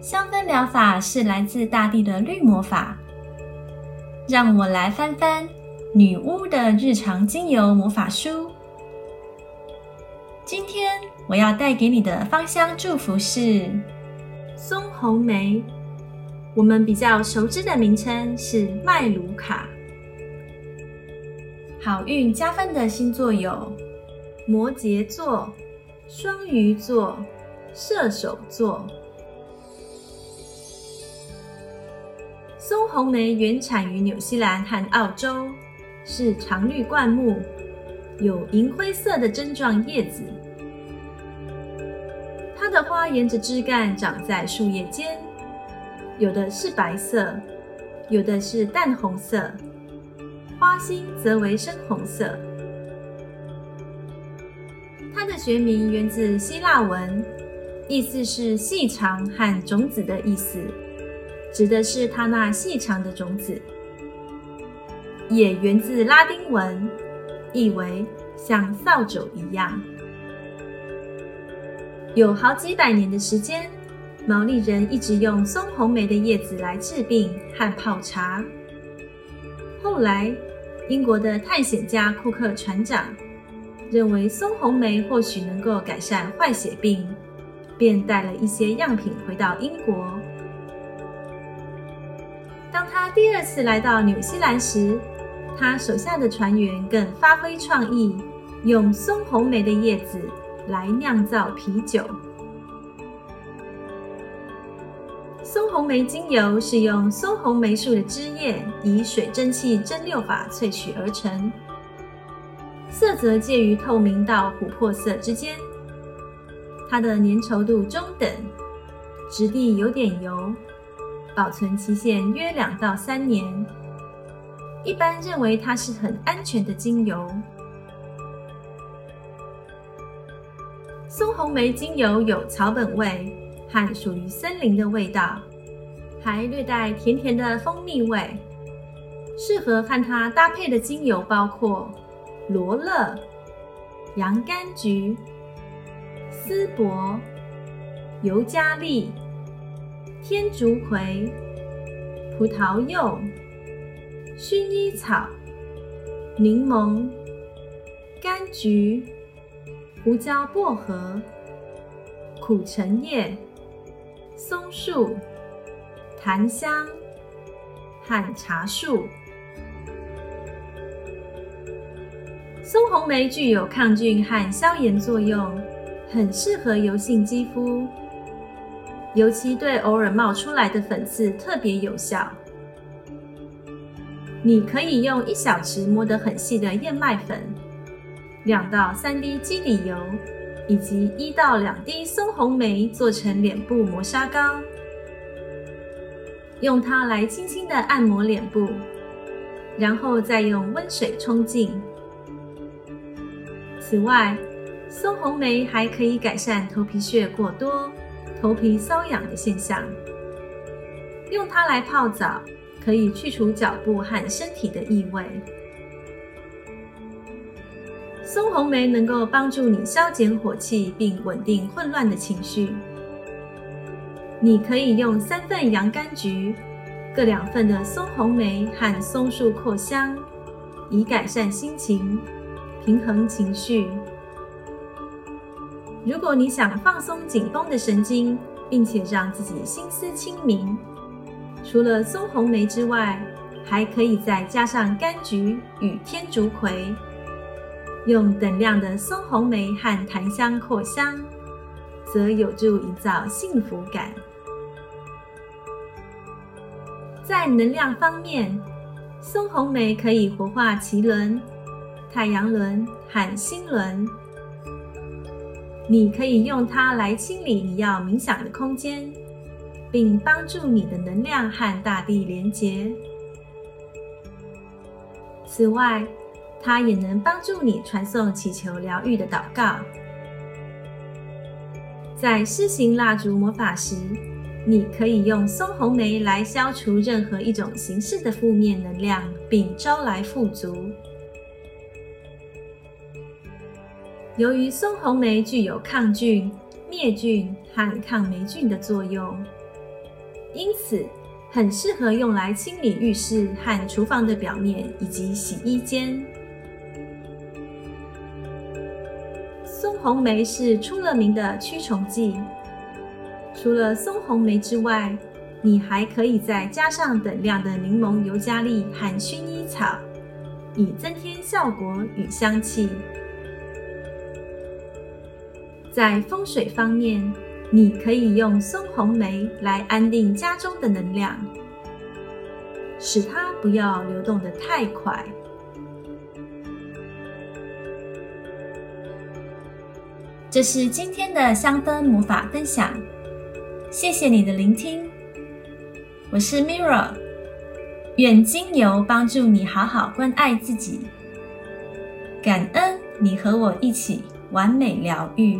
香氛疗法是来自大地的绿魔法。让我来翻翻女巫的日常精油魔法书。今天我要带给你的芳香祝福是松红梅，我们比较熟知的名称是麦卢卡。好运加分的星座有摩羯座、双鱼座、射手座。松红梅原产于纽西兰和澳洲，是常绿灌木，有银灰色的针状叶子。它的花沿着枝干长在树叶间，有的是白色，有的是淡红色，花心则为深红色。它的学名源自希腊文，意思是细长和种子的意思。指的是它那细长的种子，也源自拉丁文，意为像扫帚一样。有好几百年的时间，毛利人一直用松红梅的叶子来治病和泡茶。后来，英国的探险家库克船长认为松红梅或许能够改善坏血病，便带了一些样品回到英国。当他第二次来到纽西兰时，他手下的船员更发挥创意，用松红梅的叶子来酿造啤酒。松红梅精油是用松红梅树的枝叶以水蒸气蒸馏法萃取而成，色泽介于透明到琥珀色之间。它的粘稠度中等，质地有点油。保存期限约两到三年，一般认为它是很安全的精油。松红梅精油有草本味和属于森林的味道，还略带甜甜的蜂蜜味。适合和它搭配的精油包括罗勒、洋甘菊、丝柏、尤加利。天竺葵、葡萄柚、薰衣草、柠檬、柑橘、胡椒薄荷、苦橙叶、松树、檀香和茶树。松红梅具有抗菌和消炎作用，很适合油性肌肤。尤其对偶尔冒出来的粉刺特别有效。你可以用一小匙磨得很细的燕麦粉，两到三滴基底油，以及一到两滴松红梅做成脸部磨砂膏，用它来轻轻的按摩脸部，然后再用温水冲净。此外，松红梅还可以改善头皮屑过多。头皮瘙痒的现象，用它来泡澡，可以去除脚部和身体的异味。松红梅能够帮助你消减火气，并稳定混乱的情绪。你可以用三份洋甘菊，各两份的松红梅和松树扩香，以改善心情，平衡情绪。如果你想放松紧绷的神经，并且让自己心思清明，除了松红梅之外，还可以再加上柑橘与天竺葵，用等量的松红梅和檀香扩香，则有助营造幸福感。在能量方面，松红梅可以活化脐轮、太阳轮和心轮。你可以用它来清理你要冥想的空间，并帮助你的能量和大地连结。此外，它也能帮助你传送祈求疗愈的祷告。在施行蜡烛魔法时，你可以用松红梅来消除任何一种形式的负面能量，并招来富足。由于松红梅具有抗菌、灭菌和抗霉菌的作用，因此很适合用来清理浴室和厨房的表面以及洗衣间。松红梅是出了名的驱虫剂。除了松红梅之外，你还可以再加上等量的柠檬尤加利和薰衣草，以增添效果与香气。在风水方面，你可以用松红梅来安定家中的能量，使它不要流动的太快。这是今天的香氛魔法分享。谢谢你的聆听，我是 Mirra，愿精油帮助你好好关爱自己，感恩你和我一起完美疗愈。